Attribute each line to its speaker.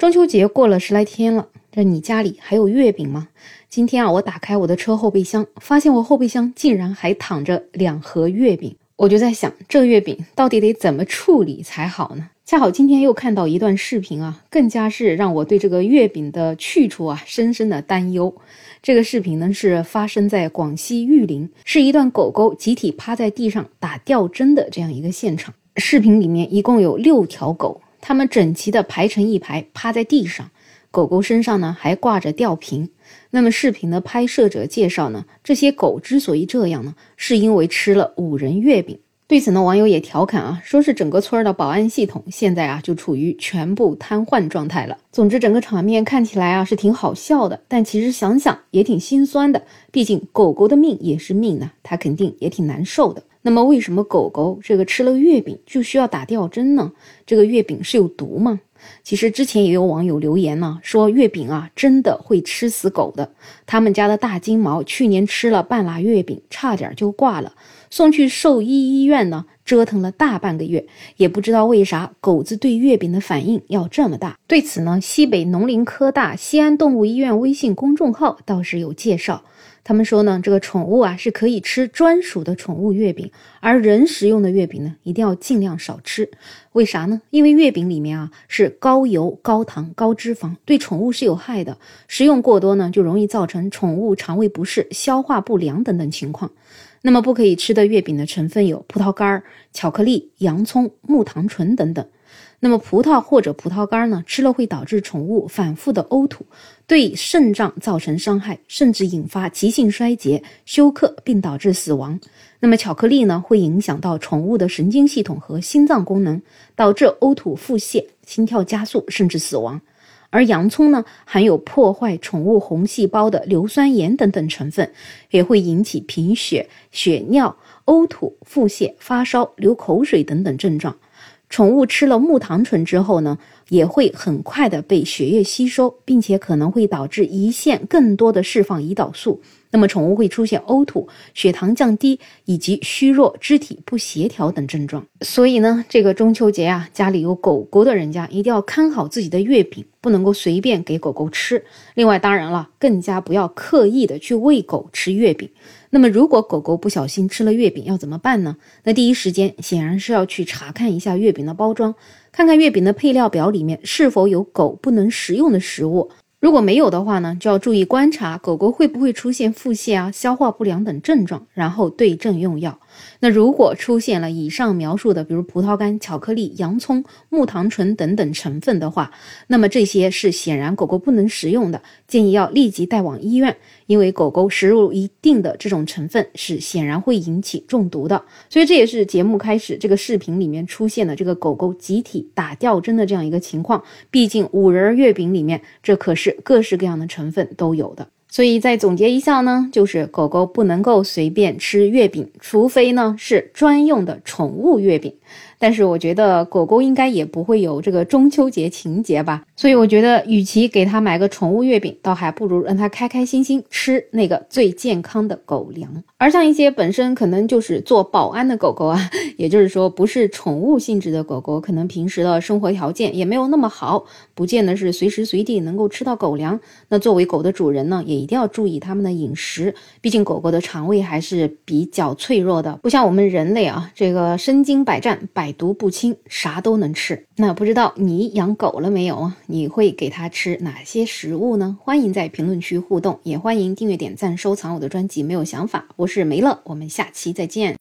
Speaker 1: 中秋节过了十来天了，这你家里还有月饼吗？今天啊，我打开我的车后备箱，发现我后备箱竟然还躺着两盒月饼。我就在想，这月饼到底得怎么处理才好呢？恰好今天又看到一段视频啊，更加是让我对这个月饼的去处啊深深的担忧。这个视频呢是发生在广西玉林，是一段狗狗集体趴在地上打吊针的这样一个现场。视频里面一共有六条狗。它们整齐地排成一排，趴在地上，狗狗身上呢还挂着吊瓶。那么视频的拍摄者介绍呢，这些狗之所以这样呢，是因为吃了五仁月饼。对此呢，网友也调侃啊，说是整个村的保安系统现在啊就处于全部瘫痪状态了。总之，整个场面看起来啊是挺好笑的，但其实想想也挺心酸的。毕竟狗狗的命也是命呢，它肯定也挺难受的。那么，为什么狗狗这个吃了月饼就需要打吊针呢？这个月饼是有毒吗？其实之前也有网友留言呢，说月饼啊真的会吃死狗的。他们家的大金毛去年吃了半拉月饼，差点就挂了，送去兽医医院呢，折腾了大半个月，也不知道为啥狗子对月饼的反应要这么大。对此呢，西北农林科大西安动物医院微信公众号倒是有介绍。他们说呢，这个宠物啊是可以吃专属的宠物月饼，而人食用的月饼呢，一定要尽量少吃。为啥呢？因为月饼里面啊是高油、高糖、高脂肪，对宠物是有害的。食用过多呢，就容易造成宠物肠胃不适、消化不良等等情况。那么不可以吃的月饼的成分有葡萄干、巧克力、洋葱、木糖醇等等。那么葡萄或者葡萄干呢，吃了会导致宠物反复的呕吐，对肾脏造成伤害，甚至引发急性衰竭、休克，并导致死亡。那么巧克力呢，会影响到宠物的神经系统和心脏功能，导致呕吐、腹泻、心跳加速，甚至死亡。而洋葱呢，含有破坏宠物红细胞的硫酸盐等等成分，也会引起贫血、血尿、呕吐、腹泻、发烧、流口水等等症状。宠物吃了木糖醇之后呢，也会很快的被血液吸收，并且可能会导致胰腺更多的释放胰岛素。那么宠物会出现呕吐、血糖降低以及虚弱、肢体不协调等症状。所以呢，这个中秋节啊，家里有狗狗的人家一定要看好自己的月饼，不能够随便给狗狗吃。另外，当然了，更加不要刻意的去喂狗吃月饼。那么，如果狗狗不小心吃了月饼，要怎么办呢？那第一时间显然是要去查看一下月饼的包装，看看月饼的配料表里面是否有狗不能食用的食物。如果没有的话呢，就要注意观察狗狗会不会出现腹泻啊、消化不良等症状，然后对症用药。那如果出现了以上描述的，比如葡萄干、巧克力、洋葱、木糖醇等等成分的话，那么这些是显然狗狗不能食用的，建议要立即带往医院。因为狗狗食入一定的这种成分是显然会引起中毒的，所以这也是节目开始这个视频里面出现的这个狗狗集体打吊针的这样一个情况。毕竟五仁月饼里面这可是各式各样的成分都有的。所以再总结一下呢，就是狗狗不能够随便吃月饼，除非呢是专用的宠物月饼。但是我觉得狗狗应该也不会有这个中秋节情节吧，所以我觉得与其给它买个宠物月饼，倒还不如让它开开心心吃那个最健康的狗粮。而像一些本身可能就是做保安的狗狗啊，也就是说不是宠物性质的狗狗，可能平时的生活条件也没有那么好，不见得是随时随地能够吃到狗粮。那作为狗的主人呢，也一定要注意它们的饮食，毕竟狗狗的肠胃还是比较脆弱的，不像我们人类啊，这个身经百战百。毒不侵，啥都能吃。那不知道你养狗了没有啊？你会给它吃哪些食物呢？欢迎在评论区互动，也欢迎订阅、点赞、收藏我的专辑。没有想法，我是梅乐，我们下期再见。